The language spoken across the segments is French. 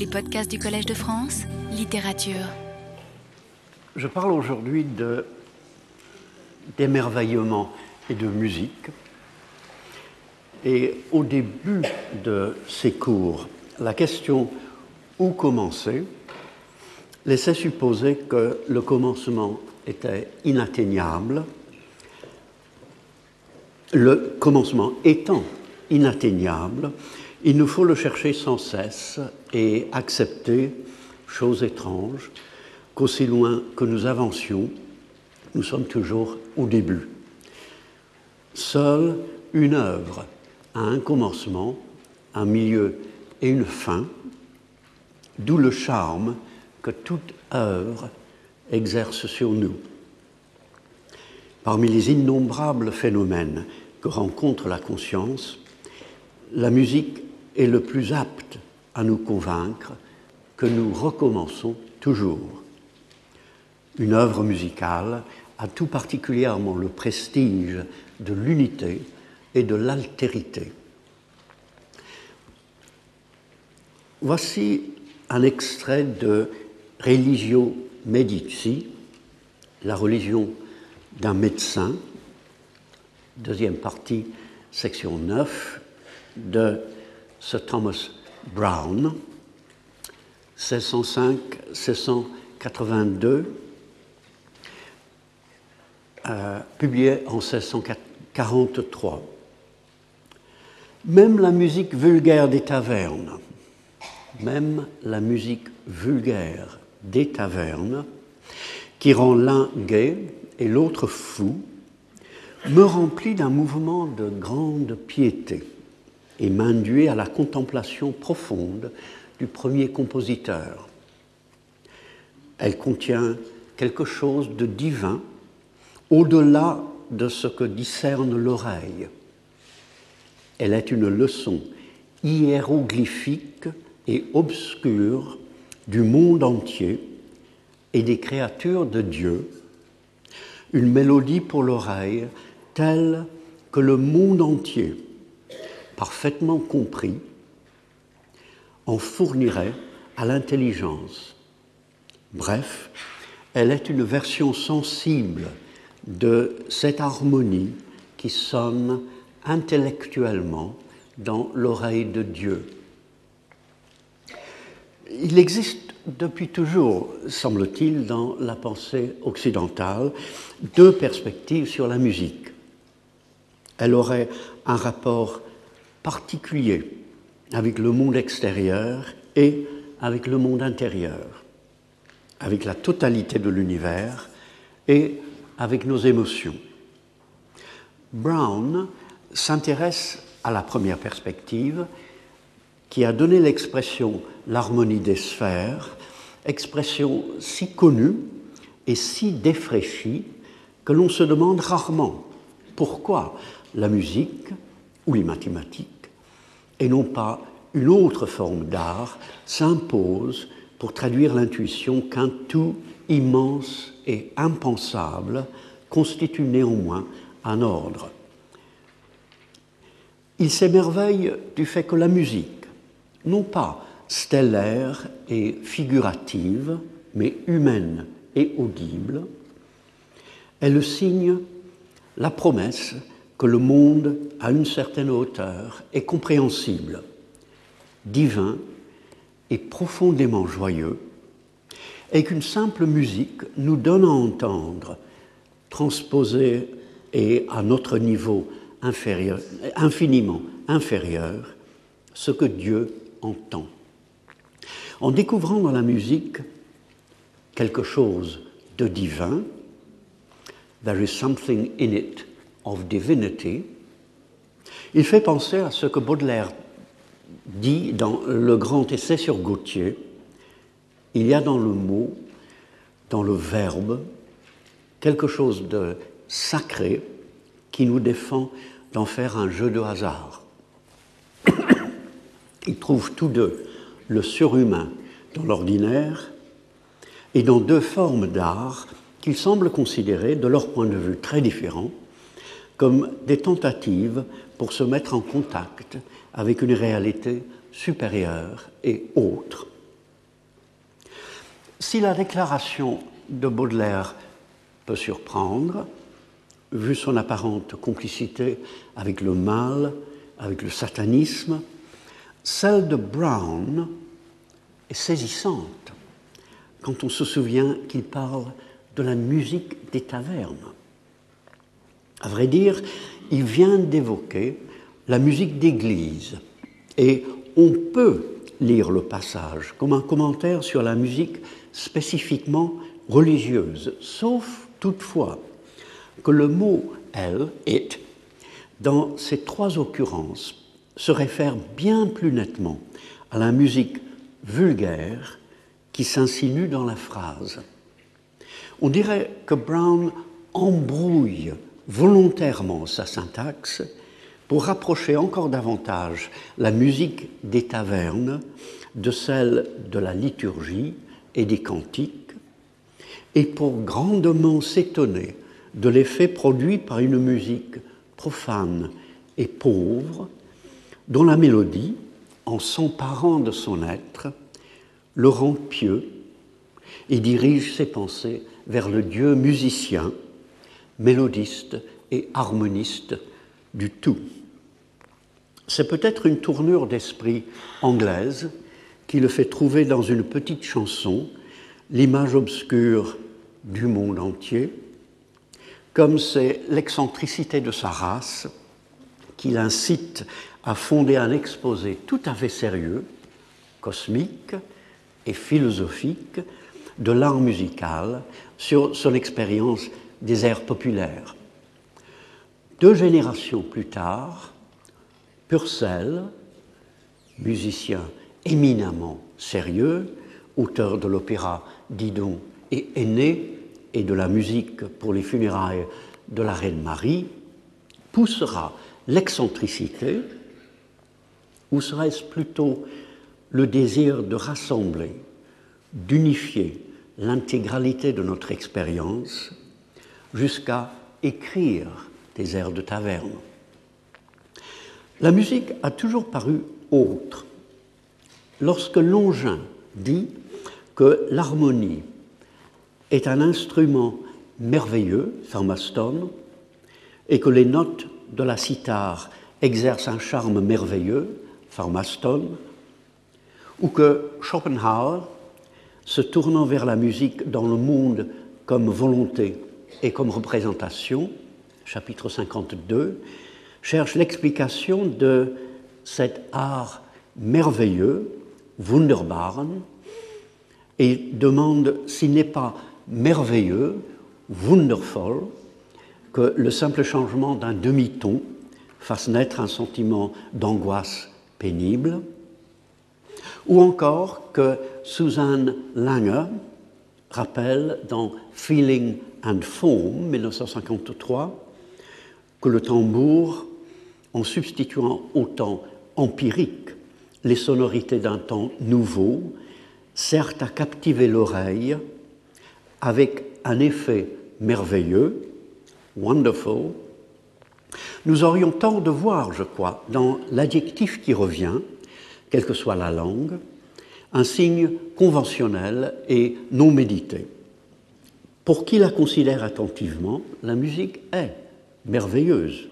Les podcasts du Collège de France, littérature. Je parle aujourd'hui d'émerveillement et de musique. Et au début de ces cours, la question où commencer? laissait supposer que le commencement était inatteignable, le commencement étant inatteignable, il nous faut le chercher sans cesse et accepter, chose étrange, qu'aussi loin que nous avancions, nous sommes toujours au début. Seule une œuvre a un commencement, un milieu et une fin, d'où le charme que toute œuvre exerce sur nous. Parmi les innombrables phénomènes que rencontre la conscience, la musique est le plus apte à nous convaincre que nous recommençons toujours. Une œuvre musicale a tout particulièrement le prestige de l'unité et de l'altérité. Voici un extrait de Religio Medici, la religion d'un médecin, deuxième partie, section 9, de Sir Thomas Brown, 1605-1682, euh, publié en 1643. Même la musique vulgaire des tavernes, même la musique vulgaire des tavernes, qui rend l'un gai et l'autre fou, me remplit d'un mouvement de grande piété et m'induit à la contemplation profonde du premier compositeur. Elle contient quelque chose de divin au-delà de ce que discerne l'oreille. Elle est une leçon hiéroglyphique et obscure du monde entier et des créatures de Dieu, une mélodie pour l'oreille telle que le monde entier, parfaitement compris, en fournirait à l'intelligence. Bref, elle est une version sensible de cette harmonie qui sonne intellectuellement dans l'oreille de Dieu. Il existe depuis toujours, semble-t-il, dans la pensée occidentale, deux perspectives sur la musique. Elle aurait un rapport particulier avec le monde extérieur et avec le monde intérieur, avec la totalité de l'univers et avec nos émotions. Brown s'intéresse à la première perspective qui a donné l'expression l'harmonie des sphères, expression si connue et si défraîchie que l'on se demande rarement pourquoi la musique ou les mathématiques et non pas une autre forme d'art s'impose pour traduire l'intuition qu'un tout immense et impensable constitue néanmoins un ordre. Il s'émerveille du fait que la musique, non pas stellaire et figurative, mais humaine et audible, est le signe, la promesse que le monde, à une certaine hauteur, est compréhensible, divin et profondément joyeux, et qu'une simple musique nous donne à entendre, transposée et à notre niveau infiniment inférieur, ce que Dieu entend. En découvrant dans la musique quelque chose de divin, there is something in it of divinity, il fait penser à ce que Baudelaire dit dans le grand essai sur Gautier, il y a dans le mot, dans le verbe, quelque chose de sacré qui nous défend d'en faire un jeu de hasard. Ils trouvent tous deux le surhumain dans l'ordinaire et dans deux formes d'art qu'ils semblent considérer, de leur point de vue très différents, comme des tentatives pour se mettre en contact avec une réalité supérieure et autre. Si la déclaration de Baudelaire peut surprendre, vu son apparente complicité avec le mal, avec le satanisme, celle de Brown est saisissante quand on se souvient qu'il parle de la musique des tavernes. À vrai dire, il vient d'évoquer la musique d'église et on peut lire le passage comme un commentaire sur la musique spécifiquement religieuse, sauf toutefois que le mot elle, it, dans ces trois occurrences, se réfère bien plus nettement à la musique vulgaire qui s'insinue dans la phrase. On dirait que Brown embrouille volontairement sa syntaxe pour rapprocher encore davantage la musique des tavernes de celle de la liturgie et des cantiques, et pour grandement s'étonner de l'effet produit par une musique profane et pauvre, dont la mélodie, en s'emparant de son être, le rend pieux et dirige ses pensées vers le Dieu musicien, mélodiste et harmoniste du tout. C'est peut-être une tournure d'esprit anglaise qui le fait trouver dans une petite chanson l'image obscure du monde entier, comme c'est l'excentricité de sa race qui l'incite à fonder un exposé tout à fait sérieux, cosmique et philosophique de l'art musical sur son expérience des airs populaires. Deux générations plus tard, Purcell, musicien éminemment sérieux, auteur de l'opéra Didon et aîné et de la musique pour les funérailles de la reine Marie, poussera l'excentricité, ou serait-ce plutôt le désir de rassembler, d'unifier l'intégralité de notre expérience jusqu'à écrire des airs de taverne la musique a toujours paru autre. Lorsque Longin dit que l'harmonie est un instrument merveilleux, Thermaston, et que les notes de la cithare exercent un charme merveilleux, Pharmaston, ou que Schopenhauer, se tournant vers la musique dans le monde comme volonté et comme représentation, chapitre 52, cherche l'explication de cet art merveilleux, wunderbaren, et demande s'il n'est pas merveilleux, wundervoll, que le simple changement d'un demi-ton fasse naître un sentiment d'angoisse pénible, ou encore que Suzanne Langer rappelle dans Feeling and Form 1953 que le tambour en substituant au temps empirique les sonorités d'un temps nouveau, sert à captiver l'oreille avec un effet merveilleux, wonderful. Nous aurions tort de voir, je crois, dans l'adjectif qui revient, quelle que soit la langue, un signe conventionnel et non médité. Pour qui la considère attentivement, la musique est merveilleuse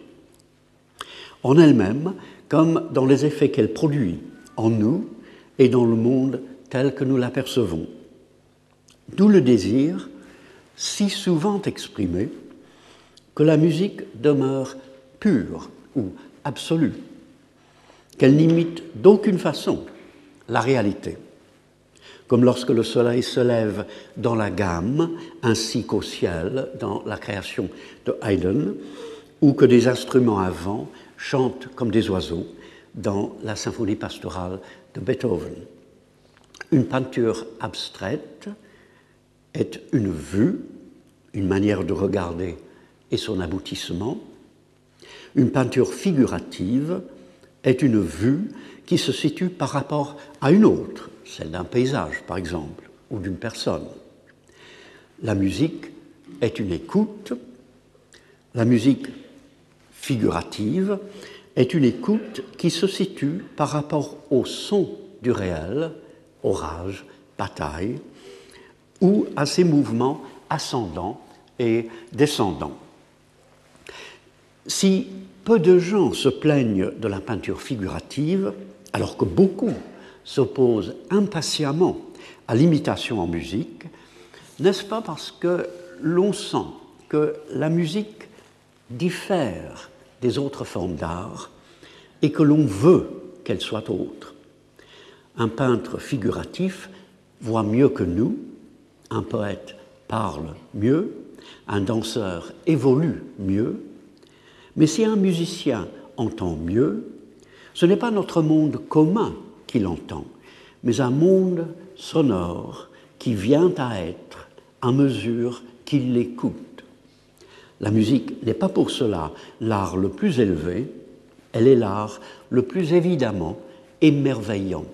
en elle-même comme dans les effets qu'elle produit en nous et dans le monde tel que nous l'apercevons. D'où le désir, si souvent exprimé, que la musique demeure pure ou absolue, qu'elle n'imite d'aucune façon la réalité, comme lorsque le soleil se lève dans la gamme ainsi qu'au ciel dans la création de Haydn, ou que des instruments à vent chantent comme des oiseaux dans la symphonie pastorale de Beethoven. Une peinture abstraite est une vue, une manière de regarder et son aboutissement. Une peinture figurative est une vue qui se situe par rapport à une autre, celle d'un paysage par exemple, ou d'une personne. La musique est une écoute. La musique figurative est une écoute qui se situe par rapport au son du réel, orage, bataille, ou à ses mouvements ascendants et descendants. Si peu de gens se plaignent de la peinture figurative, alors que beaucoup s'opposent impatiemment à l'imitation en musique, n'est-ce pas parce que l'on sent que la musique diffère des autres formes d'art et que l'on veut qu'elle soit autre? Un peintre figuratif voit mieux que nous, un poète parle mieux, un danseur évolue mieux, mais si un musicien entend mieux, ce n'est pas notre monde commun qu'il entend, mais un monde sonore qui vient à être à mesure qu'il l'écoute. La musique n'est pas pour cela l'art le plus élevé, elle est l'art le plus évidemment émerveillant.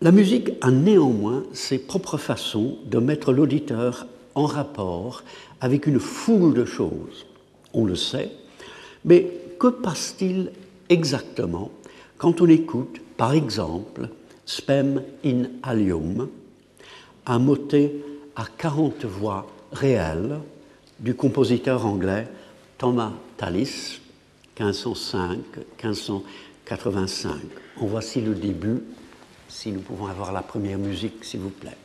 La musique a néanmoins ses propres façons de mettre l'auditeur en rapport avec une foule de choses. On le sait, mais que passe-t-il exactement quand on écoute, par exemple, Spem in Alium, un motet à 40 voix réelles du compositeur anglais Thomas Tallis, 1505-1585. En voici le début, si nous pouvons avoir la première musique, s'il vous plaît.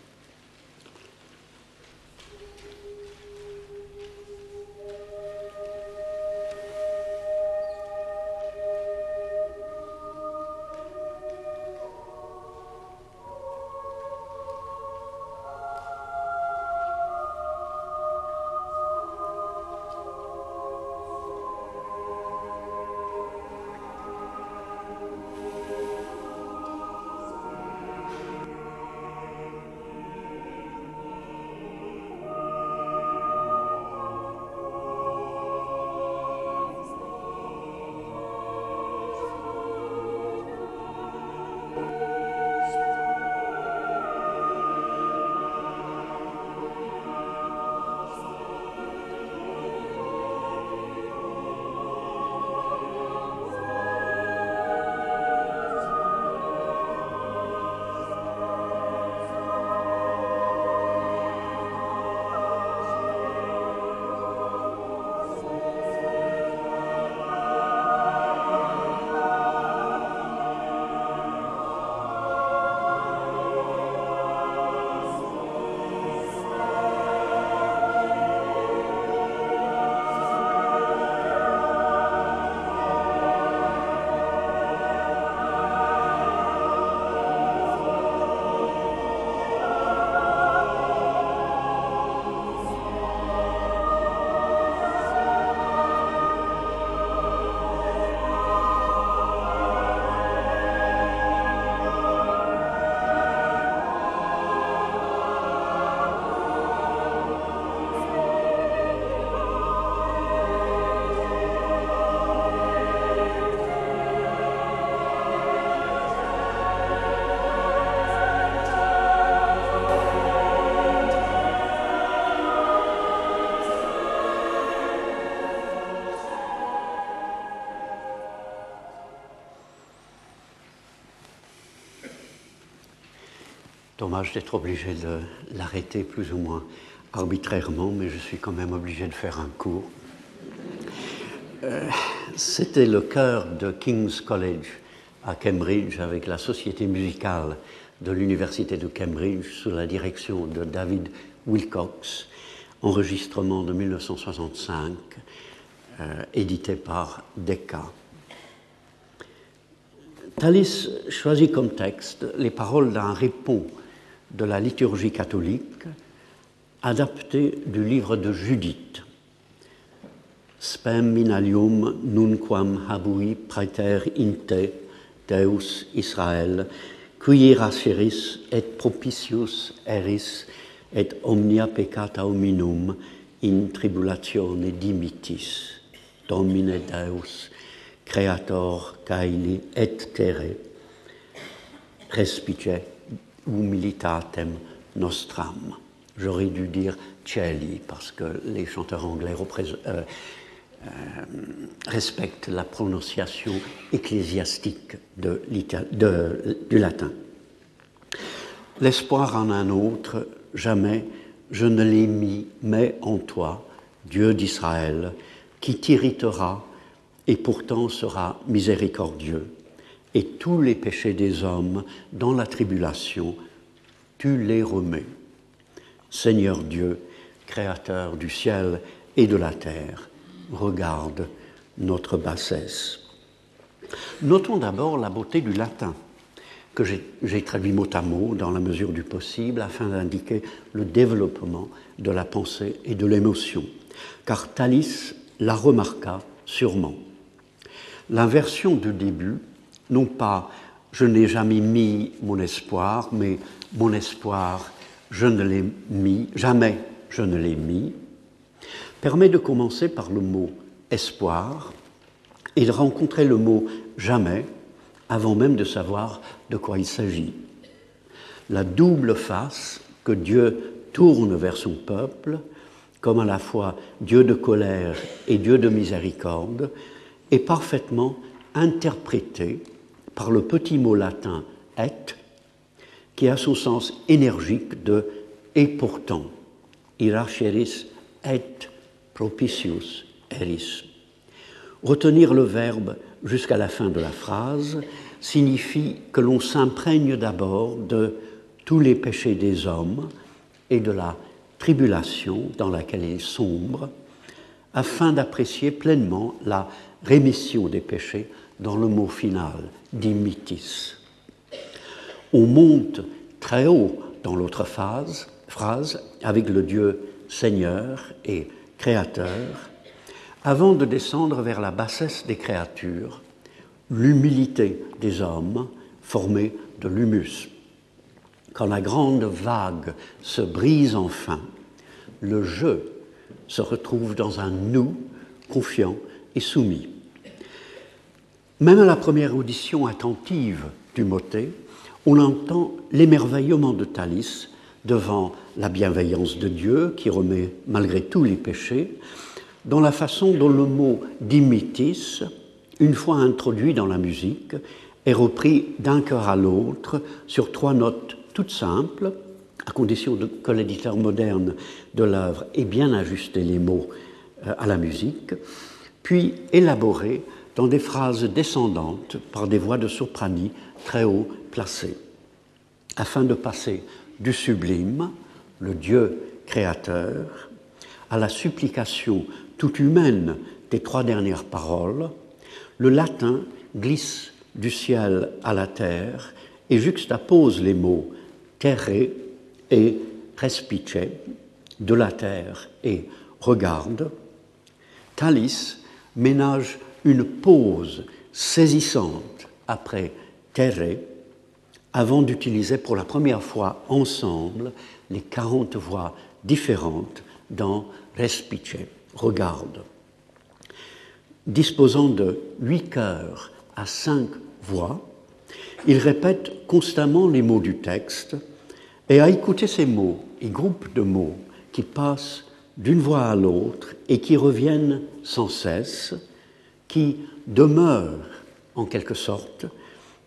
Dommage d'être obligé de l'arrêter plus ou moins arbitrairement, mais je suis quand même obligé de faire un cours. Euh, c'était le chœur de King's College à Cambridge avec la société musicale de l'Université de Cambridge sous la direction de David Wilcox, enregistrement de 1965, euh, édité par Decca. Thalys choisit comme texte les paroles d'un répond de la liturgie catholique, adapté du livre de Judith. Spem in alium nunquam habui praeter inte Deus Israel, qui et propitius eris et omnia peccata hominum in tribulatione dimitis. Domine Deus, creator caeli et terre, respice humilitatem nostram. J'aurais dû dire Cieli parce que les chanteurs anglais euh, euh, respectent la prononciation ecclésiastique du latin. l'espoir en un autre, jamais je ne l'ai mis, mais en toi, Dieu d'Israël, qui t'irritera et pourtant sera miséricordieux. Et tous les péchés des hommes dans la tribulation, tu les remets. Seigneur Dieu, Créateur du ciel et de la terre, regarde notre bassesse. Notons d'abord la beauté du latin, que j'ai traduit mot à mot dans la mesure du possible afin d'indiquer le développement de la pensée et de l'émotion, car Thalys la remarqua sûrement. L'inversion du début, non pas je n'ai jamais mis mon espoir, mais mon espoir, je ne l'ai mis, jamais je ne l'ai mis, permet de commencer par le mot espoir et de rencontrer le mot jamais avant même de savoir de quoi il s'agit. La double face que Dieu tourne vers son peuple, comme à la fois Dieu de colère et Dieu de miséricorde, est parfaitement interprétée par le petit mot latin et, qui a son sens énergique de et pourtant, iracheris et propitius eris. Retenir le verbe jusqu'à la fin de la phrase signifie que l'on s'imprègne d'abord de tous les péchés des hommes et de la tribulation dans laquelle ils sombrent, afin d'apprécier pleinement la rémission des péchés dans le mot final, dimitis. On monte très haut dans l'autre phrase, phrase avec le Dieu Seigneur et Créateur, avant de descendre vers la bassesse des créatures, l'humilité des hommes formée de l'humus. Quand la grande vague se brise enfin, le je se retrouve dans un nous confiant et soumis. Même à la première audition attentive du motet, on entend l'émerveillement de Thalys devant la bienveillance de Dieu qui remet malgré tout les péchés, dans la façon dont le mot dimitis, une fois introduit dans la musique, est repris d'un chœur à l'autre sur trois notes toutes simples, à condition que l'éditeur moderne de l'œuvre ait bien ajusté les mots euh, à la musique, puis élaboré dans des phrases descendantes par des voix de sopranie très haut placées, afin de passer du sublime, le Dieu créateur, à la supplication toute humaine des trois dernières paroles, le latin glisse du ciel à la terre et juxtapose les mots terre et respice, de la terre et regarde. Thalys ménage une pause saisissante après terre avant d'utiliser pour la première fois ensemble les 40 voix différentes dans respice regarde. Disposant de huit chœurs à cinq voix, il répète constamment les mots du texte et à écouter ces mots et groupes de mots qui passent d'une voix à l'autre et qui reviennent sans cesse, qui demeurent en quelque sorte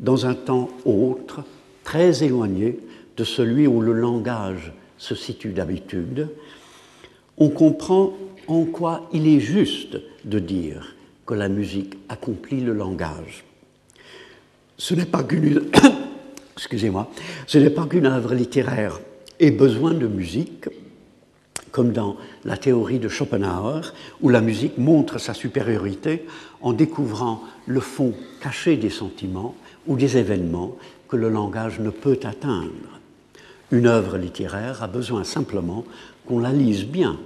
dans un temps autre, très éloigné de celui où le langage se situe d'habitude, on comprend en quoi il est juste de dire que la musique accomplit le langage. Ce n'est pas qu'une excusez-moi, ce n'est pas qu'une œuvre littéraire ait besoin de musique, comme dans la théorie de Schopenhauer, où la musique montre sa supériorité en découvrant le fond caché des sentiments ou des événements que le langage ne peut atteindre. Une œuvre littéraire a besoin simplement qu'on la lise bien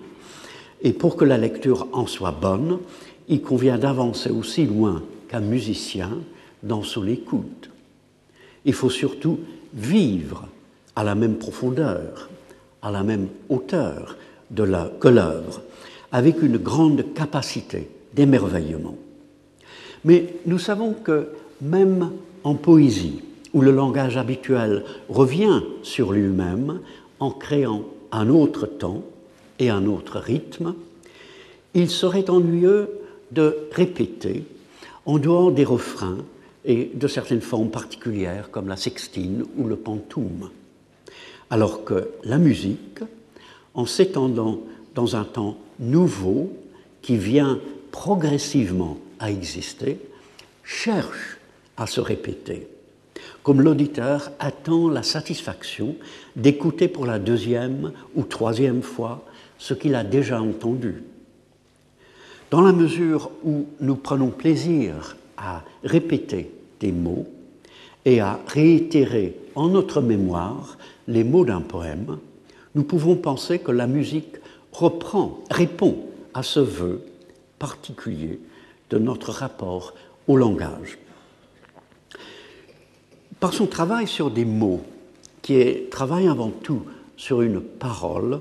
et pour que la lecture en soit bonne, il convient d'avancer aussi loin qu'un musicien dans son écoute. Il faut surtout vivre à la même profondeur, à la même hauteur que l'œuvre, avec une grande capacité d'émerveillement. Mais nous savons que même en poésie, où le langage habituel revient sur lui-même en créant un autre temps, et un autre rythme, il serait ennuyeux de répéter en dehors des refrains et de certaines formes particulières comme la sextine ou le pantoum. alors que la musique, en s'étendant dans un temps nouveau qui vient progressivement à exister, cherche à se répéter, comme l'auditeur attend la satisfaction d'écouter pour la deuxième ou troisième fois ce qu'il a déjà entendu. Dans la mesure où nous prenons plaisir à répéter des mots et à réitérer en notre mémoire les mots d'un poème, nous pouvons penser que la musique reprend, répond à ce vœu particulier de notre rapport au langage. Par son travail sur des mots, qui est travail avant tout sur une parole,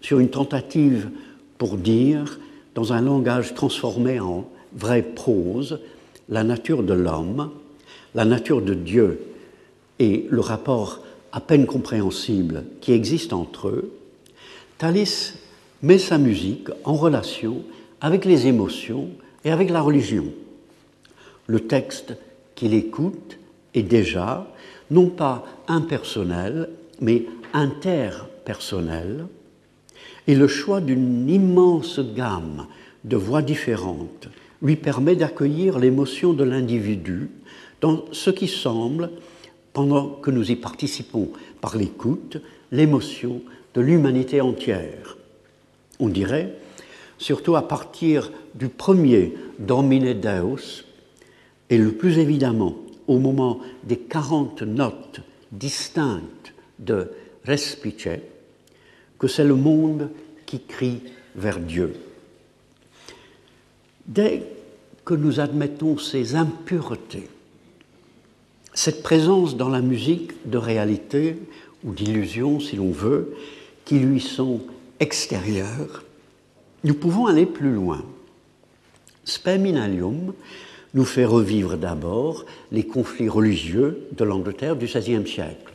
sur une tentative pour dire, dans un langage transformé en vraie prose, la nature de l'homme, la nature de Dieu et le rapport à peine compréhensible qui existe entre eux, Thalys met sa musique en relation avec les émotions et avec la religion. Le texte qu'il écoute est déjà non pas impersonnel, mais interpersonnel, et le choix d'une immense gamme de voix différentes lui permet d'accueillir l'émotion de l'individu dans ce qui semble, pendant que nous y participons par l'écoute, l'émotion de l'humanité entière. On dirait, surtout à partir du premier Domine Deus, et le plus évidemment au moment des 40 notes distinctes de Respice, que c'est le monde qui crie vers Dieu. Dès que nous admettons ces impuretés, cette présence dans la musique de réalité ou d'illusion, si l'on veut, qui lui sont extérieures, nous pouvons aller plus loin. Speminalium nous fait revivre d'abord les conflits religieux de l'Angleterre du XVIe siècle.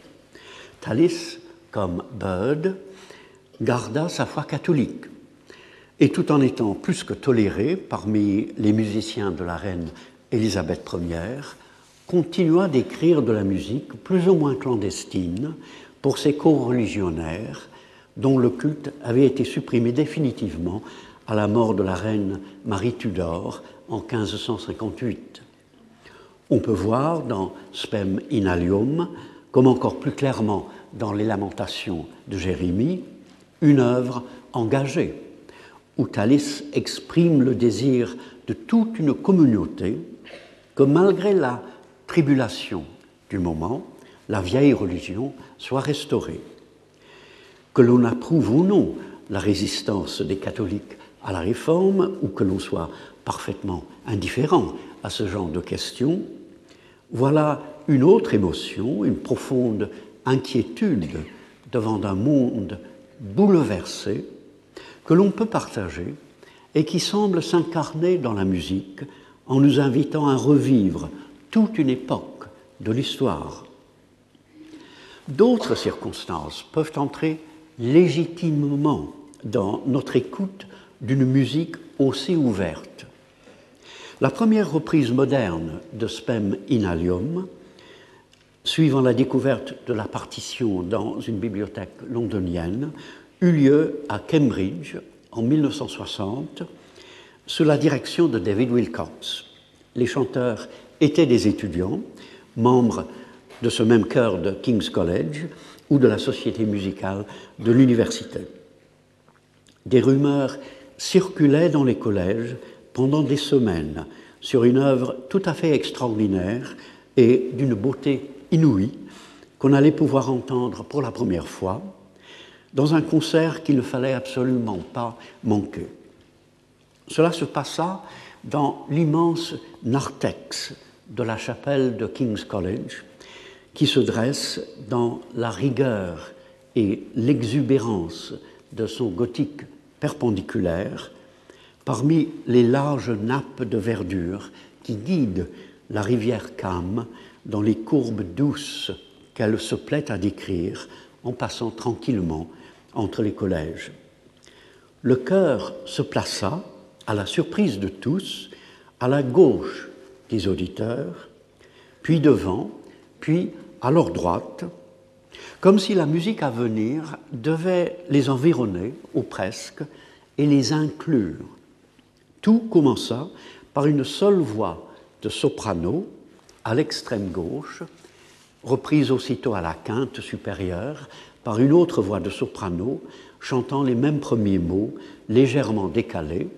Thalys, comme Bud, garda sa foi catholique. Et tout en étant plus que toléré parmi les musiciens de la reine Élisabeth Ier, continua d'écrire de la musique plus ou moins clandestine pour ses co-religionnaires dont le culte avait été supprimé définitivement à la mort de la reine Marie Tudor en 1558. On peut voir dans Spem Inalium, comme encore plus clairement dans les Lamentations de Jérémie, une œuvre engagée, où Thalys exprime le désir de toute une communauté que malgré la tribulation du moment, la vieille religion soit restaurée. Que l'on approuve ou non la résistance des catholiques à la réforme, ou que l'on soit parfaitement indifférent à ce genre de questions, voilà une autre émotion, une profonde inquiétude devant un monde bouleversé que l'on peut partager et qui semble s'incarner dans la musique en nous invitant à revivre toute une époque de l'histoire. D'autres circonstances peuvent entrer légitimement dans notre écoute d'une musique aussi ouverte. La première reprise moderne de Spem Inalium suivant la découverte de la partition dans une bibliothèque londonienne, eut lieu à Cambridge en 1960 sous la direction de David Wilcox. Les chanteurs étaient des étudiants, membres de ce même chœur de King's College ou de la société musicale de l'université. Des rumeurs circulaient dans les collèges pendant des semaines sur une œuvre tout à fait extraordinaire et d'une beauté inouï qu'on allait pouvoir entendre pour la première fois dans un concert qu'il ne fallait absolument pas manquer. Cela se passa dans l'immense narthex de la chapelle de King's College, qui se dresse dans la rigueur et l'exubérance de son gothique perpendiculaire, parmi les larges nappes de verdure qui guident la rivière Cam dans les courbes douces qu'elle se plaît à décrire en passant tranquillement entre les collèges. Le chœur se plaça, à la surprise de tous, à la gauche des auditeurs, puis devant, puis à leur droite, comme si la musique à venir devait les environner, ou presque, et les inclure. Tout commença par une seule voix de soprano à l'extrême gauche, reprise aussitôt à la quinte supérieure par une autre voix de soprano chantant les mêmes premiers mots légèrement décalés,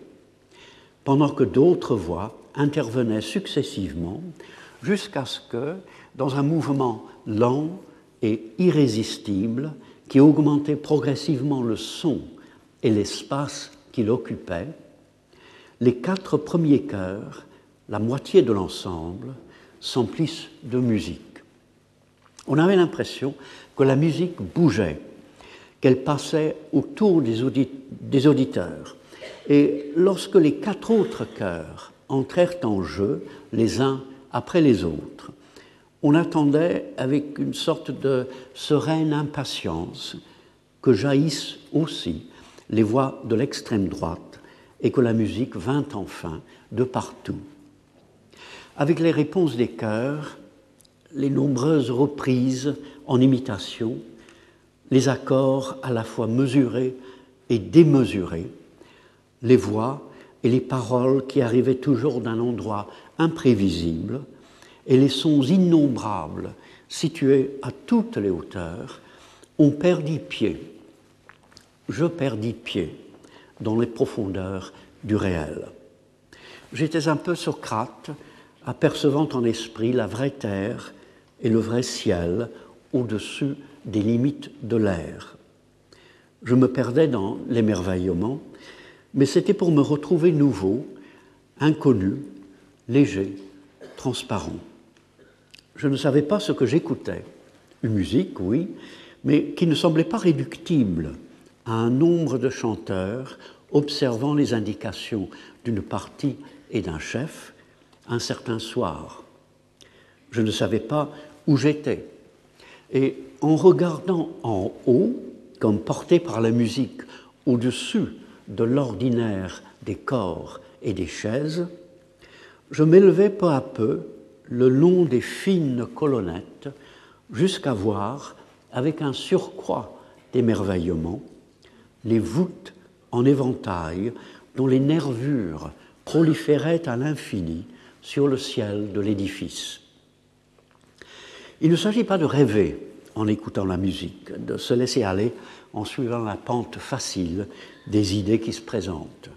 pendant que d'autres voix intervenaient successivement jusqu'à ce que, dans un mouvement lent et irrésistible qui augmentait progressivement le son et l'espace qu'il occupait, les quatre premiers chœurs, la moitié de l'ensemble, s'emplissent de musique. On avait l'impression que la musique bougeait, qu'elle passait autour des, auditeurs. Et lorsque les quatre autres chœurs entrèrent en jeu, les uns après les autres, on attendait avec une sorte de sereine impatience que jaillissent aussi les voix de l'extrême droite et que la musique vint enfin de partout. Avec les réponses des chœurs, les nombreuses reprises en imitation, les accords à la fois mesurés et démesurés, les voix et les paroles qui arrivaient toujours d'un endroit imprévisible, et les sons innombrables situés à toutes les hauteurs, ont perdu pied. Je perdis pied dans les profondeurs du réel. J'étais un peu Socrate, apercevant en esprit la vraie terre et le vrai ciel au-dessus des limites de l'air. Je me perdais dans l'émerveillement, mais c'était pour me retrouver nouveau, inconnu, léger, transparent. Je ne savais pas ce que j'écoutais. Une musique, oui, mais qui ne semblait pas réductible à un nombre de chanteurs observant les indications d'une partie et d'un chef un certain soir. Je ne savais pas où j'étais. Et en regardant en haut, comme porté par la musique au-dessus de l'ordinaire des corps et des chaises, je m'élevais peu à peu le long des fines colonnettes jusqu'à voir, avec un surcroît d'émerveillement, les voûtes en éventail dont les nervures proliféraient à l'infini sur le ciel de l'édifice. Il ne s'agit pas de rêver en écoutant la musique, de se laisser aller en suivant la pente facile des idées qui se présentent.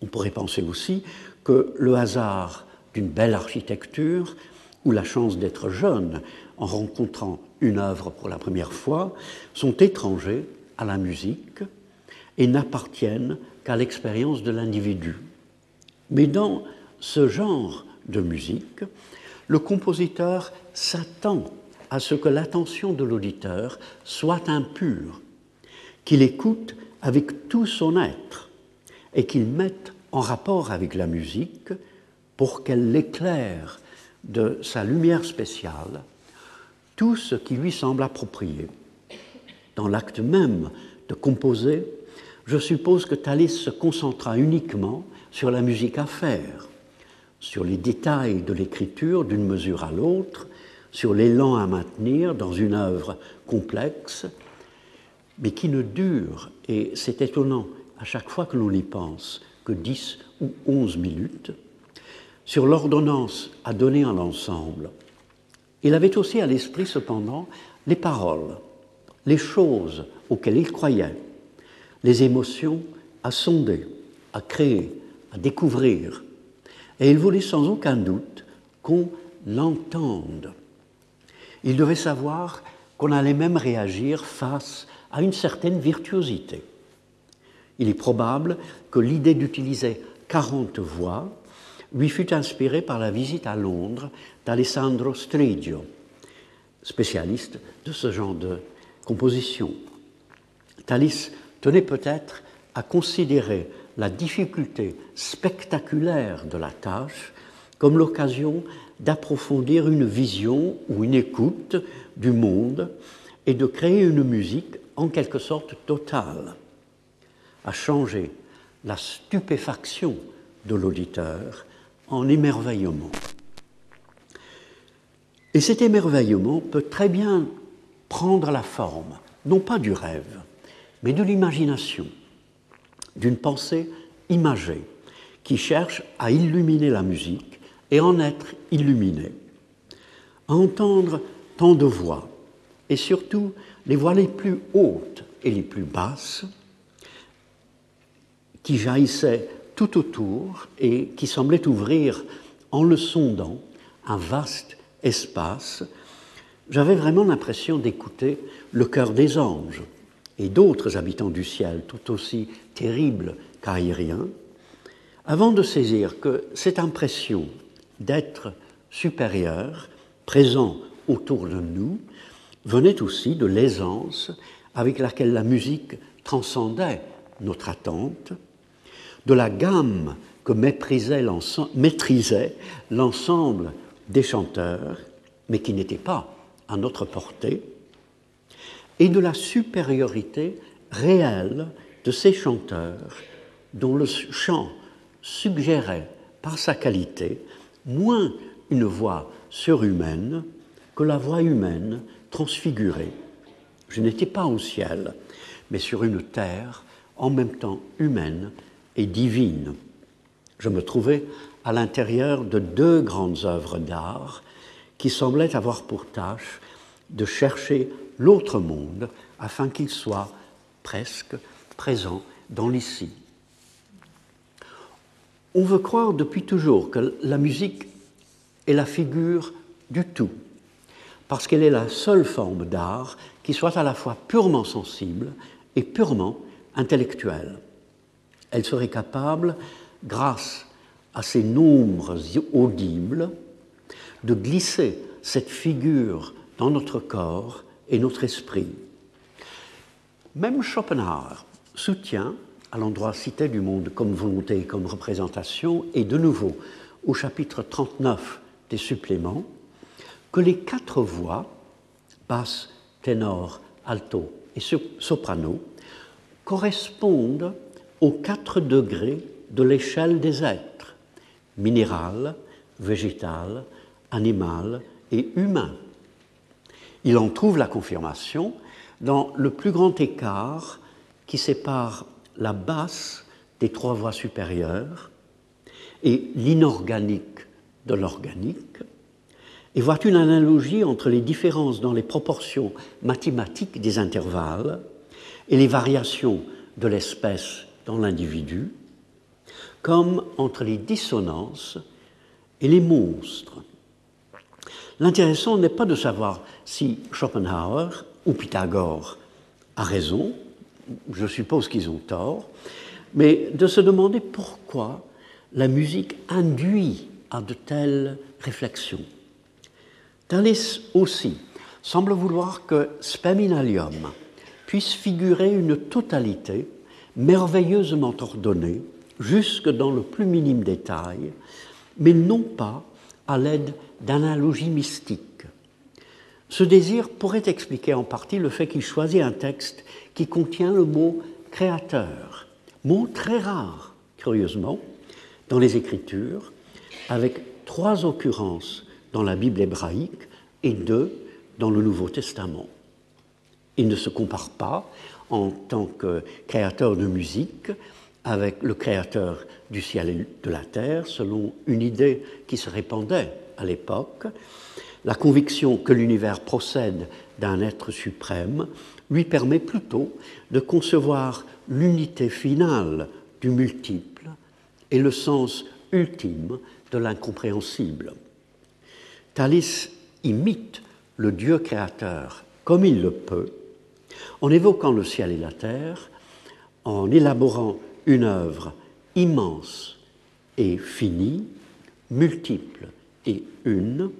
On pourrait penser aussi que le hasard d'une belle architecture ou la chance d'être jeune en rencontrant une œuvre pour la première fois sont étrangers à la musique et n'appartiennent qu'à l'expérience de l'individu. Mais dans ce genre de musique, le compositeur s'attend à ce que l'attention de l'auditeur soit impure, qu'il écoute avec tout son être et qu'il mette en rapport avec la musique pour qu'elle l'éclaire de sa lumière spéciale tout ce qui lui semble approprié. Dans l'acte même de composer, je suppose que Thalès se concentra uniquement sur la musique à faire, sur les détails de l'écriture d'une mesure à l'autre, sur l'élan à maintenir dans une œuvre complexe, mais qui ne dure, et c'est étonnant à chaque fois que l'on y pense, que 10 ou 11 minutes, sur l'ordonnance à donner à l'ensemble. Il avait aussi à l'esprit cependant les paroles, les choses auxquelles il croyait, les émotions à sonder, à créer, à découvrir, et il voulait sans aucun doute qu'on l'entende. Il devait savoir qu'on allait même réagir face à une certaine virtuosité. Il est probable que l'idée d'utiliser 40 voix lui fut inspirée par la visite à Londres d'Alessandro Stridio, spécialiste de ce genre de composition. Thalys tenait peut-être à considérer la difficulté spectaculaire de la tâche comme l'occasion d'approfondir une vision ou une écoute du monde et de créer une musique en quelque sorte totale, à changer la stupéfaction de l'auditeur en émerveillement. Et cet émerveillement peut très bien prendre la forme, non pas du rêve, mais de l'imagination, d'une pensée imagée qui cherche à illuminer la musique et en être illuminée, à entendre tant de voix, et surtout les voix les plus hautes et les plus basses, qui jaillissaient tout autour et qui semblaient ouvrir, en le sondant, un vaste espace. J'avais vraiment l'impression d'écouter le cœur des anges et d'autres habitants du ciel, tout aussi terribles qu'aériens, avant de saisir que cette impression d'être supérieur, présent autour de nous, venait aussi de l'aisance avec laquelle la musique transcendait notre attente, de la gamme que maîtrisait l'ensemble des chanteurs, mais qui n'était pas à notre portée, et de la supériorité réelle de ces chanteurs dont le chant suggérait par sa qualité moins une voix surhumaine que la voix humaine transfigurée. Je n'étais pas au ciel, mais sur une terre en même temps humaine divine. Je me trouvais à l'intérieur de deux grandes œuvres d'art qui semblaient avoir pour tâche de chercher l'autre monde afin qu'il soit presque présent dans l'ici. On veut croire depuis toujours que la musique est la figure du tout, parce qu'elle est la seule forme d'art qui soit à la fois purement sensible et purement intellectuelle. Elle serait capable, grâce à ses nombres audibles, de glisser cette figure dans notre corps et notre esprit. Même Schopenhauer soutient, à l'endroit cité du monde comme volonté et comme représentation, et de nouveau au chapitre 39 des suppléments, que les quatre voix, basse, ténor, alto et soprano, correspondent aux quatre degrés de l'échelle des êtres, minéral, végétal, animal et humain. Il en trouve la confirmation dans le plus grand écart qui sépare la basse des trois voix supérieures et l'inorganique de l'organique, et voit une analogie entre les différences dans les proportions mathématiques des intervalles et les variations de l'espèce dans l'individu, comme entre les dissonances et les monstres. L'intéressant n'est pas de savoir si Schopenhauer ou Pythagore a raison, je suppose qu'ils ont tort, mais de se demander pourquoi la musique induit à de telles réflexions. Thalès aussi semble vouloir que Spaminalium puisse figurer une totalité merveilleusement ordonnée, jusque dans le plus minime détail, mais non pas à l'aide d'analogies mystiques. Ce désir pourrait expliquer en partie le fait qu'il choisit un texte qui contient le mot créateur, mot très rare, curieusement, dans les Écritures, avec trois occurrences dans la Bible hébraïque et deux dans le Nouveau Testament. Il ne se compare pas en tant que créateur de musique avec le créateur du ciel et de la terre, selon une idée qui se répandait à l'époque, la conviction que l'univers procède d'un être suprême lui permet plutôt de concevoir l'unité finale du multiple et le sens ultime de l'incompréhensible. Thalès imite le Dieu créateur comme il le peut, en évoquant le ciel et la terre, en élaborant une œuvre immense et finie, multiple et une,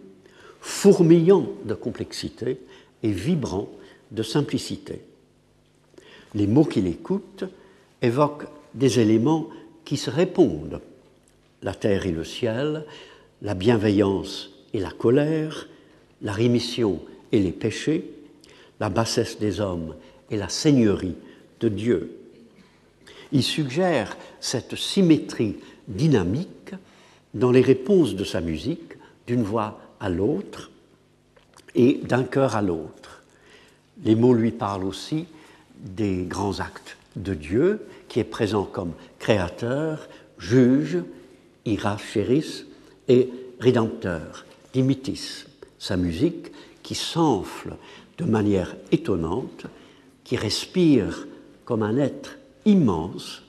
fourmillant de complexité et vibrant de simplicité. Les mots qu'il écoute évoquent des éléments qui se répondent. La terre et le ciel, la bienveillance et la colère, la rémission et les péchés, la bassesse des hommes et la seigneurie de Dieu. Il suggère cette symétrie dynamique dans les réponses de sa musique d'une voix à l'autre et d'un cœur à l'autre. Les mots lui parlent aussi des grands actes de Dieu, qui est présent comme créateur, juge, irachéris et rédempteur, dimitis. Sa musique qui s'enfle de manière étonnante, qui respire comme un être immense,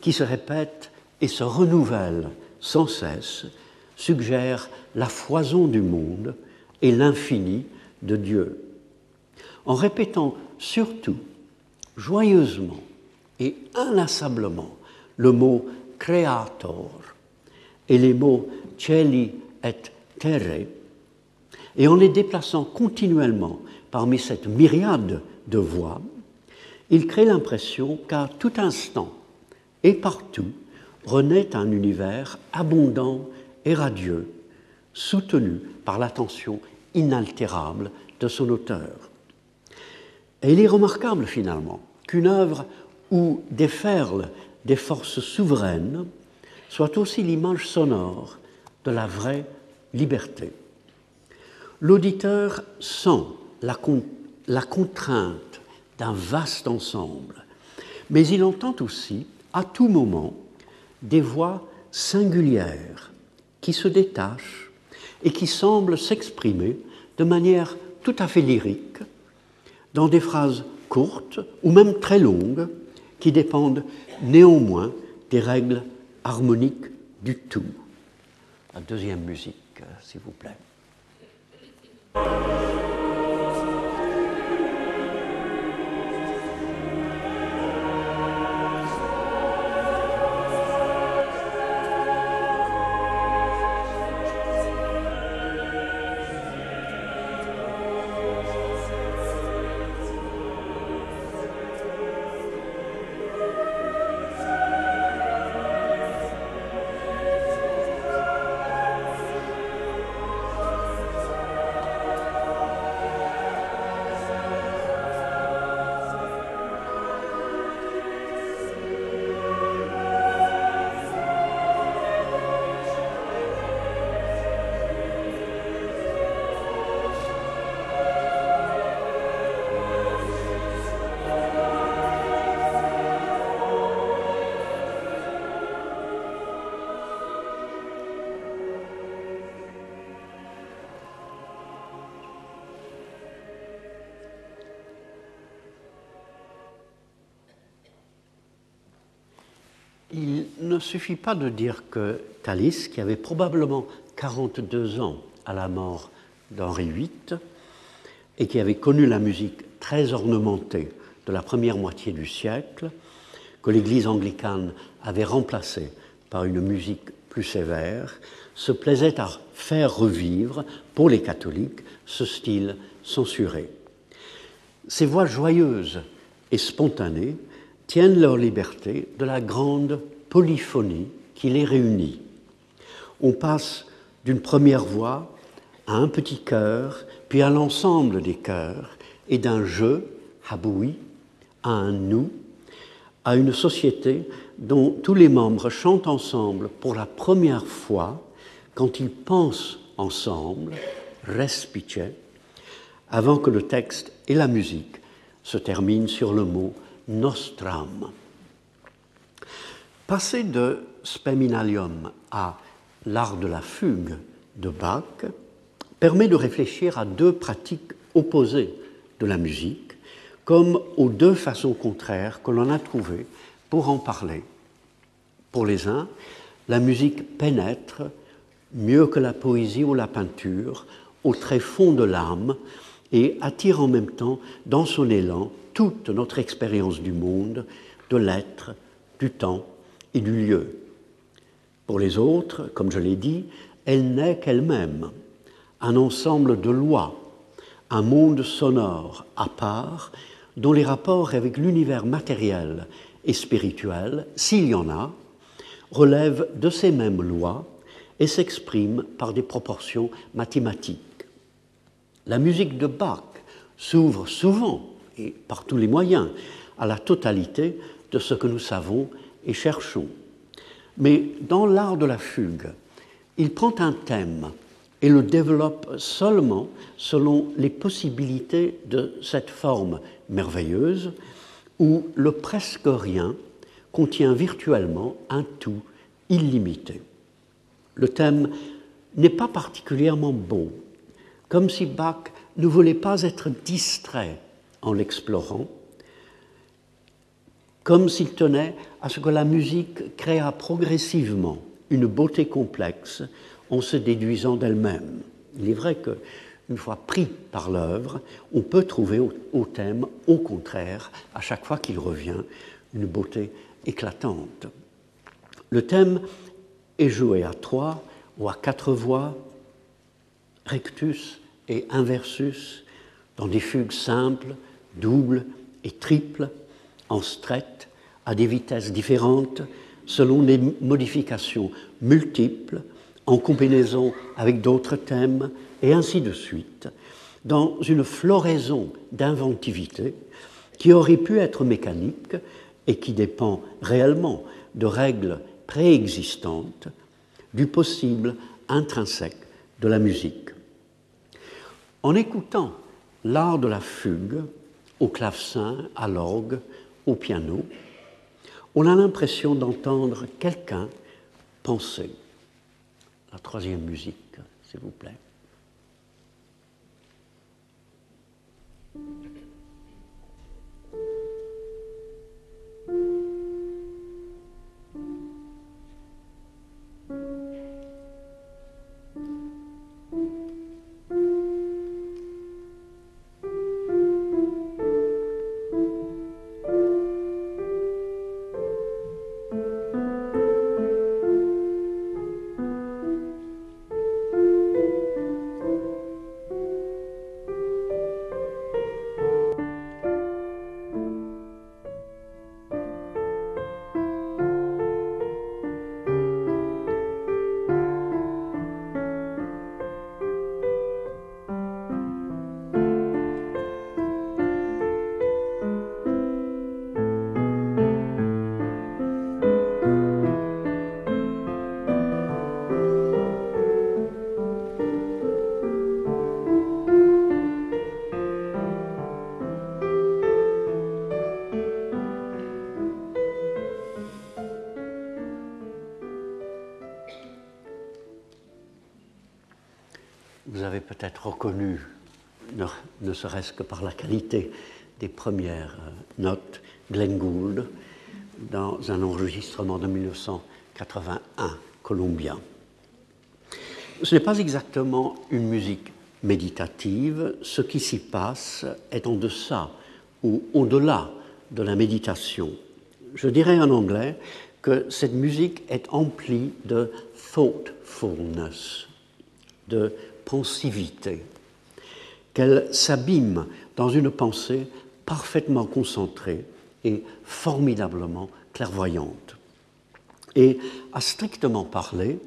qui se répète et se renouvelle sans cesse, suggère la foison du monde et l'infini de Dieu. En répétant surtout, joyeusement et inlassablement le mot creator et les mots celi et terre, et en les déplaçant continuellement parmi cette myriade de voix, il crée l'impression qu'à tout instant et partout renaît un univers abondant et radieux, soutenu par l'attention inaltérable de son auteur. Et il est remarquable finalement qu'une œuvre où déferlent des forces souveraines soit aussi l'image sonore de la vraie liberté. L'auditeur sent la, contrainte d'un vaste ensemble, mais il entend aussi, à tout moment, des voix singulières qui se détachent et qui semblent s'exprimer de manière tout à fait lyrique, dans des phrases courtes ou même très longues, qui dépendent néanmoins des règles harmoniques du tout. La deuxième musique, s'il vous plaît. Suffit pas de dire que Thalys, qui avait probablement 42 ans à la mort d'Henri VIII, et qui avait connu la musique très ornementée de la première moitié du siècle, que l'Église anglicane avait remplacée par une musique plus sévère, se plaisait à faire revivre, pour les catholiques, ce style censuré. Ces voix joyeuses et spontanées tiennent leur liberté de la grande polyphonie qui les réunit. On passe d'une première voix à un petit chœur, puis à l'ensemble des chœurs, et d'un je, haboui, à un nous, à une société dont tous les membres chantent ensemble pour la première fois quand ils pensent ensemble, respice, avant que le texte et la musique se terminent sur le mot nostram. Passer de Speminalium à l'art de la fugue de Bach permet de réfléchir à deux pratiques opposées de la musique, comme aux deux façons contraires que l'on a trouvées pour en parler. Pour les uns, la musique pénètre mieux que la poésie ou la peinture au très fond de l'âme et attire en même temps dans son élan toute notre expérience du monde, de l'être, du temps et du lieu. Pour les autres, comme je l'ai dit, elle n'est qu'elle-même, un ensemble de lois, un monde sonore à part, dont les rapports avec l'univers matériel et spirituel, s'il y en a, relèvent de ces mêmes lois et s'expriment par des proportions mathématiques. La musique de Bach s'ouvre souvent et par tous les moyens à la totalité de ce que nous savons et cherchons. Mais dans l'art de la fugue, il prend un thème et le développe seulement selon les possibilités de cette forme merveilleuse où le presque rien contient virtuellement un tout illimité. Le thème n'est pas particulièrement beau, comme si Bach ne voulait pas être distrait en l'explorant, comme s'il tenait à ce que la musique créât progressivement une beauté complexe en se déduisant d'elle-même. Il est vrai que une fois pris par l'œuvre, on peut trouver au, thème, au contraire, à chaque fois qu'il revient, une beauté éclatante. Le thème est joué à trois ou à quatre voix, rectus et inversus, dans des fugues simples, doubles et triples, en strette, à des vitesses différentes, selon des modifications multiples, en combinaison avec d'autres thèmes, et ainsi de suite, dans une floraison d'inventivité qui aurait pu être mécanique et qui dépend réellement de règles préexistantes, du possible intrinsèque de la musique. En écoutant l'art de la fugue au clavecin, à l'orgue, au piano, on a l'impression d'entendre quelqu'un penser. La troisième musique, s'il vous plaît. Peut-être reconnu, ne, serait-ce que par la qualité des premières euh, notes, Glenn Gould, dans un enregistrement de 1981 colombien. Ce n'est pas exactement une musique méditative, ce qui s'y passe est en deçà ou au-delà de la méditation. Je dirais en anglais que cette musique est emplie de thoughtfulness, de pensivité, qu'elle s'abîme dans une pensée parfaitement concentrée et formidablement clairvoyante. Et à strictement parler,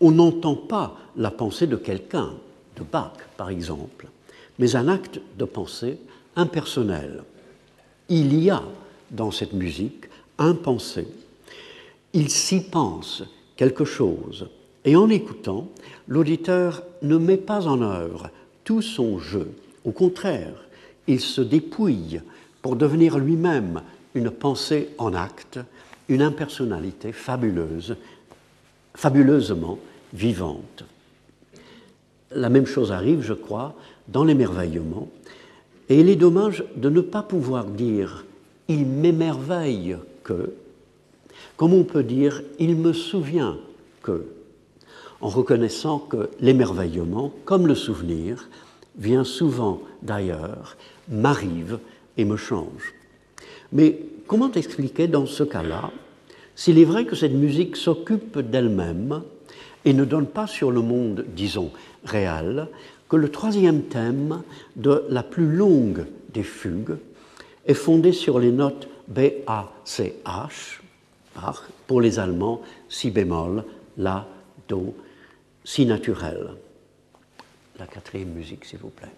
on n'entend pas la pensée de quelqu'un, de Bach par exemple, mais un acte de pensée impersonnel. Il y a dans cette musique un pensée. Il s'y pense quelque chose. Et en écoutant, l'auditeur ne met pas en œuvre tout son jeu. Au contraire, il se dépouille pour devenir lui-même une pensée en acte, une impersonnalité fabuleuse, fabuleusement vivante. La même chose arrive, je crois, dans l'émerveillement, et il est dommage de ne pas pouvoir dire il m'émerveille que, comme on peut dire il me souvient que en reconnaissant que l'émerveillement, comme le souvenir, vient souvent d'ailleurs, m'arrive et me change. Mais comment expliquer dans ce cas-là, s'il est vrai que cette musique s'occupe d'elle-même et ne donne pas sur le monde, disons, réel, que le troisième thème de la plus longue des fugues est fondé sur les notes B, A, C, H, pour les Allemands, si bémol, La, Do, si naturel. La quatrième musique, s'il vous plaît.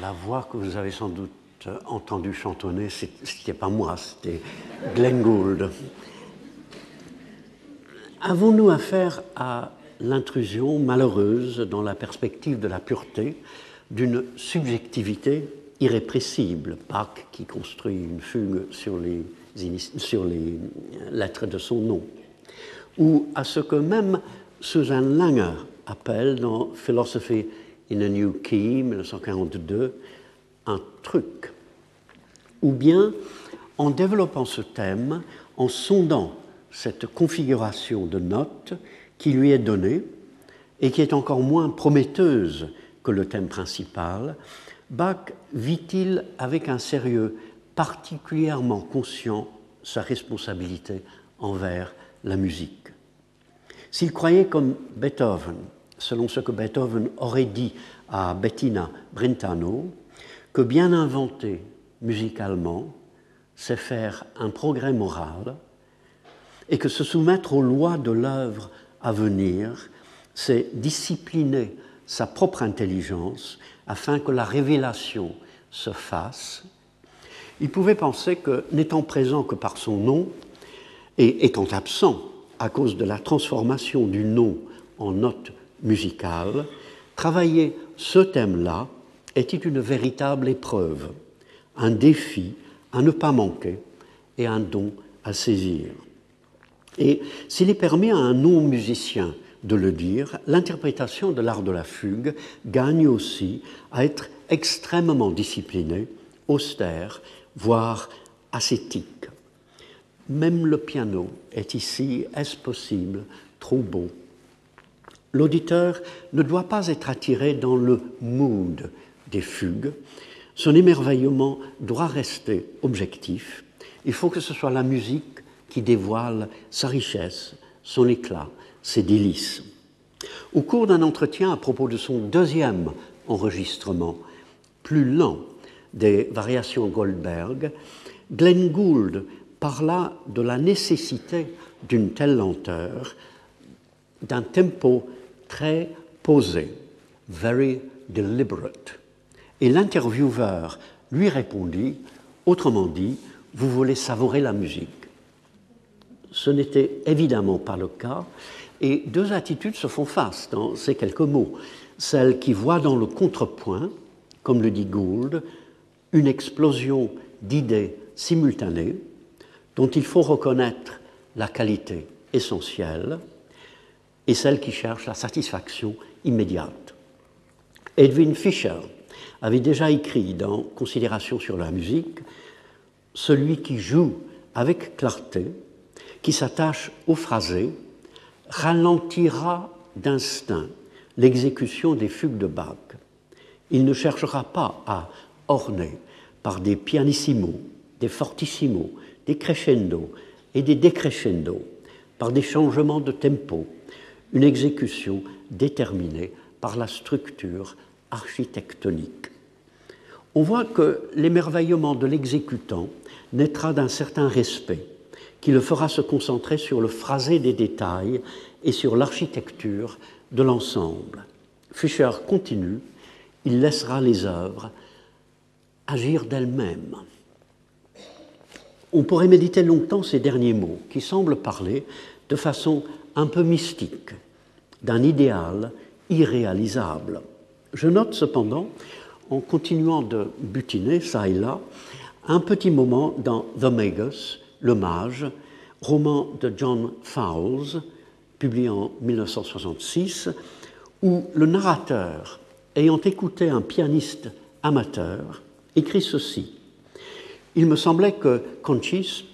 La voix que vous avez sans doute entendu chantonner, ce n'était pas moi, c'était Glenn Gould. Avons-nous affaire à l'intrusion malheureuse dans la perspective de la pureté d'une subjectivité irrépressible? Bach qui construit une fugue sur les, les lettres de son nom, ou à ce que même Susan Langer appelle dans Philosophy in a New Key, 1942, un truc. Ou bien en développant ce thème, en sondant cette configuration de notes qui lui est donnée et qui est encore moins prometteuse que le thème principal, Bach vit-il avec un sérieux particulièrement conscient sa responsabilité envers la musique? S'il croyait comme Beethoven selon ce que Beethoven aurait dit à Bettina Brentano, que bien inventer musicalement, c'est faire un progrès moral, et que se soumettre aux lois de l'œuvre à venir, c'est discipliner sa propre intelligence afin que la révélation se fasse. Il pouvait penser que, n'étant présent que par son nom, et étant absent à cause de la transformation du nom en note musicale, travailler ce thème-là était une véritable épreuve, un défi à ne pas manquer et un don à saisir. Et s'il est permis à un non-musicien de le dire, l'interprétation de l'art de la fugue gagne aussi à être extrêmement disciplinée, austère, voire ascétique. Même le piano est ici, est-ce possible, trop beau L'auditeur ne doit pas être attiré dans le mood des fugues. Son émerveillement doit rester objectif. Il faut que ce soit la musique qui dévoile sa richesse, son éclat, ses délices. Au cours d'un entretien à propos de son deuxième enregistrement, plus lent des variations Goldberg, Glenn Gould parla de la nécessité d'une telle lenteur, d'un tempo très posé, very deliberate. Et l'intervieweur lui répondit, autrement dit, vous voulez savourer la musique. Ce n'était évidemment pas le cas, et deux attitudes se font face dans ces quelques mots. Celle qui voit dans le contrepoint, comme le dit Gould, une explosion d'idées simultanées dont il faut reconnaître la qualité essentielle, et celle qui cherche la satisfaction immédiate. Edwin Fischer avait déjà écrit dans Considération sur la musique Celui qui joue avec clarté, qui s'attache au phrasé, ralentira d'instinct l'exécution des fugues de Bach. Il ne cherchera pas à orner par des pianissimos, des fortissimos, des crescendo et des décrescendo, par des changements de tempo, une exécution déterminée par la structure architectonique. On voit que l'émerveillement de l'exécutant naîtra d'un certain respect qui le fera se concentrer sur le phrasé des détails et sur l'architecture de l'ensemble. Fischer continue, il laissera les œuvres agir d'elles-mêmes. On pourrait méditer longtemps ces derniers mots qui semblent parler de façon un peu mystique, d'un idéal irréalisable. Je note cependant, en continuant de butiner ça et là, un petit moment dans The Magus, Le Mage, roman de John Fowles, publié en 1966, où le narrateur, ayant écouté un pianiste amateur, écrit ceci. Il me semblait que Conchis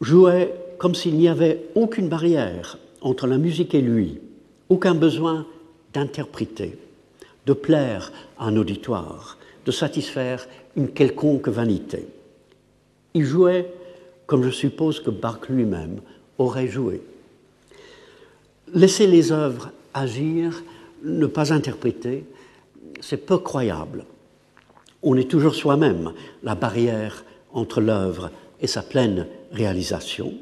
jouait comme s'il n'y avait aucune barrière entre la musique et lui, aucun besoin d'interpréter, de plaire à un auditoire, de satisfaire une quelconque vanité. Il jouait comme je suppose que Bach lui-même aurait joué. Laisser les œuvres agir, ne pas interpréter, c'est peu croyable. On est toujours soi-même la barrière entre l'œuvre et sa pleine réalisation.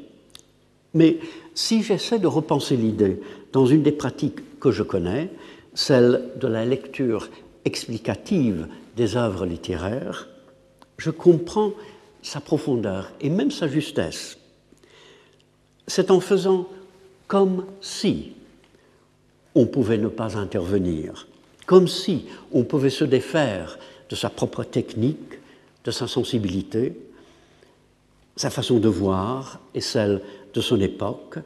Mais si j'essaie de repenser l'idée dans une des pratiques que je connais, celle de la lecture explicative des œuvres littéraires, je comprends sa profondeur et même sa justesse. C'est en faisant comme si on pouvait ne pas intervenir, comme si on pouvait se défaire de sa propre technique, de sa sensibilité, sa façon de voir et celle de son époque,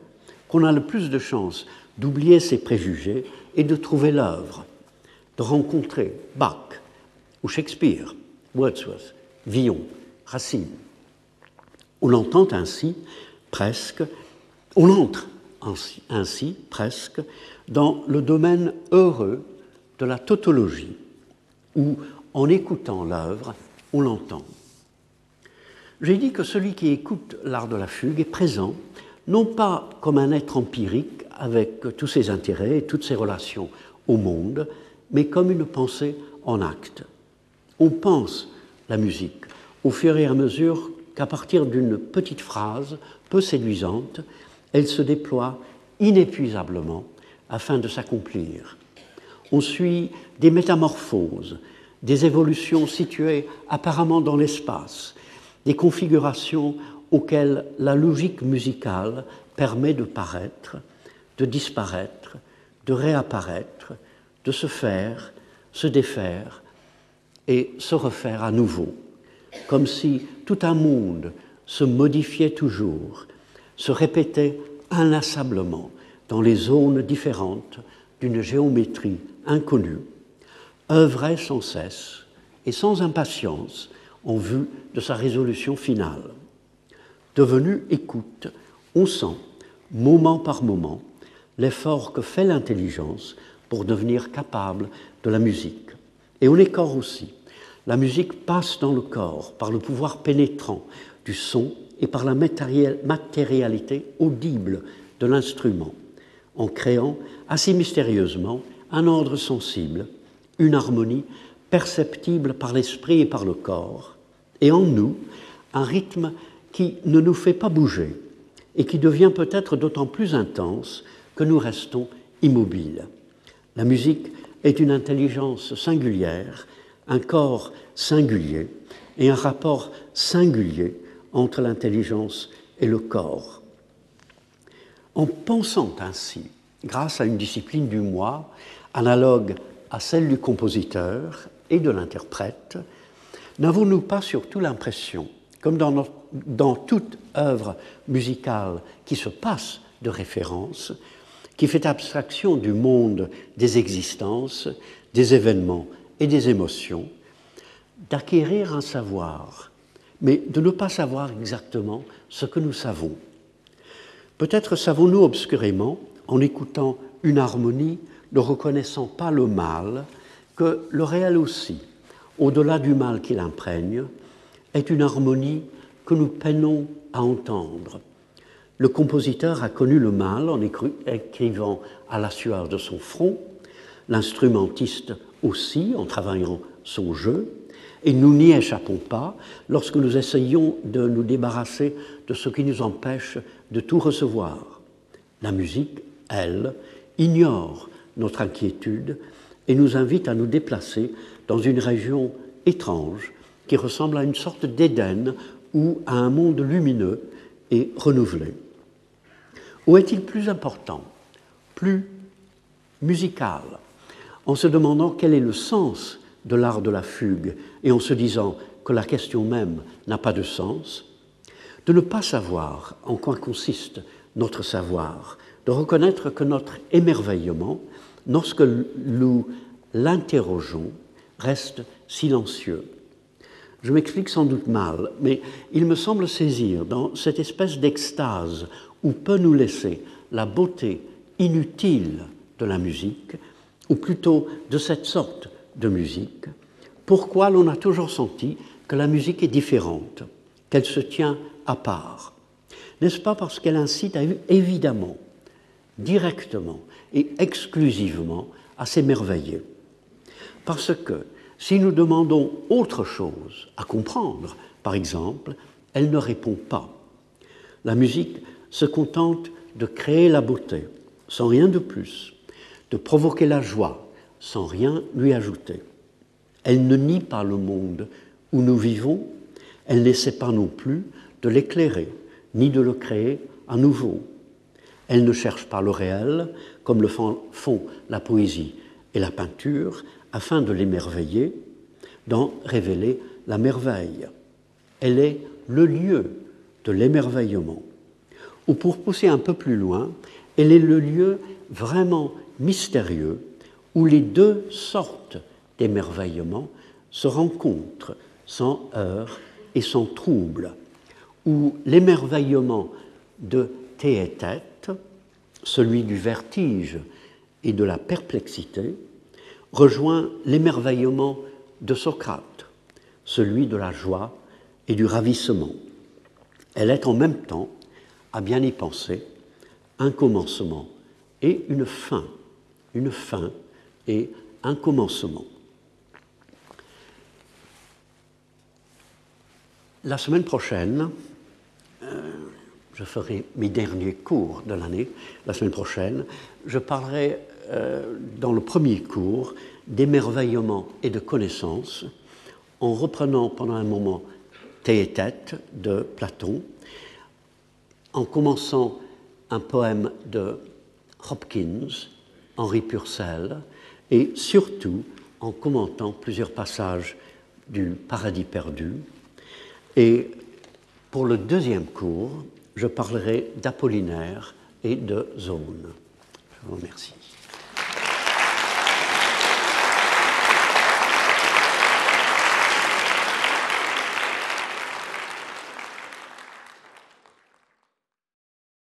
qu'on a le plus de chances d'oublier ses préjugés et de trouver l'œuvre, de rencontrer Bach ou Shakespeare, Wordsworth, Villon, Racine. On entend ainsi presque, on entre ainsi, ainsi presque dans le domaine heureux de la tautologie, où en écoutant l'œuvre, on l'entend. J'ai dit que celui qui écoute l'art de la fugue est présent, non pas comme un être empirique avec tous ses intérêts et toutes ses relations au monde, mais comme une pensée en acte. On pense la musique au fur et à mesure qu'à partir d'une petite phrase peu séduisante, elle se déploie inépuisablement afin de s'accomplir. On suit des métamorphoses, des évolutions situées apparemment dans l'espace, des configurations auxquelles la logique musicale permet de paraître, de disparaître, de réapparaître, de se faire, se défaire et se refaire à nouveau, comme si tout un monde se modifiait toujours, se répétait inlassablement dans les zones différentes d'une géométrie inconnue, œuvrait sans cesse et sans impatience en vue de sa résolution finale. Devenu écoute, on sent, moment par moment, l'effort que fait l'intelligence pour devenir capable de la musique. Et on est corps aussi. La musique passe dans le corps par le pouvoir pénétrant du son et par la matérialité audible de l'instrument, en créant assez mystérieusement un ordre sensible, une harmonie perceptible par l'esprit et par le corps, et en nous un rythme qui ne nous fait pas bouger et qui devient peut-être d'autant plus intense que nous restons immobiles. La musique est une intelligence singulière, un corps singulier et un rapport singulier entre l'intelligence et le corps. En pensant ainsi, grâce à une discipline du moi, analogue à celle du compositeur et de l'interprète, n'avons-nous pas surtout l'impression, comme dans, toute œuvre musicale qui se passe de référence, qui fait abstraction du monde des existences, des événements et des émotions, d'acquérir un savoir, mais de ne pas savoir exactement ce que nous savons. Peut-être savons-nous obscurément, en écoutant une harmonie, ne reconnaissant pas le mal, que le réel aussi, au-delà du mal qui l'imprègne, est une harmonie que nous peinons à entendre. Le compositeur a connu le mal en écrivant à la sueur de son front, l'instrumentiste aussi en travaillant son jeu, et nous n'y échappons pas lorsque nous essayons de nous débarrasser de ce qui nous empêche de tout recevoir. La musique, elle, ignore notre inquiétude et nous invite à nous déplacer dans une région étrange qui ressemble à une sorte d'Éden ou à un monde lumineux et renouvelé. Ou est-il plus important, plus musical, en se demandant quel est le sens de l'art de la fugue et en se disant que la question même n'a pas de sens, de ne pas savoir en quoi consiste notre savoir, de reconnaître que notre émerveillement, lorsque nous l'interrogeons, reste silencieux. Je m'explique sans doute mal, mais il me semble saisir dans cette espèce d'extase où peut nous laisser la beauté inutile de la musique, ou plutôt de cette sorte de musique, pourquoi l'on a toujours senti que la musique est différente, qu'elle se tient à part? N'est-ce pas parce qu'elle incite à, évidemment, directement et exclusivement à s'émerveiller? Parce que si nous demandons autre chose à comprendre, par exemple, elle ne répond pas. La musique se contente de créer la beauté, sans rien de plus, de provoquer la joie, sans rien lui ajouter. Elle ne nie pas le monde où nous vivons, elle n'essaie pas non plus de l'éclairer, ni de le créer à nouveau. Elle ne cherche pas le réel, comme le font la poésie et la peinture, afin de l'émerveiller, d'en révéler la merveille. Elle est le lieu de l'émerveillement. Ou pour pousser un peu plus loin, elle est le lieu vraiment mystérieux où les deux sortes d'émerveillement se rencontrent sans heurts et sans trouble, où l'émerveillement de tête, celui du vertige et de la perplexité, rejoint l'émerveillement de Socrate, celui de la joie et du ravissement. Elle est en même temps, à bien y penser, un commencement et une fin, une fin et un commencement. La semaine prochaine, euh, je ferai mes derniers cours de l'année. La semaine prochaine, je parlerai euh, dans le premier cours d'émerveillement et de connaissance en reprenant pendant un moment Théétète de Platon, en commençant un poème de Hopkins, Henri Purcell, et surtout en commentant plusieurs passages du Paradis perdu, et pour le deuxième cours, je parlerai d'Apollinaire et de Zone. Je vous remercie.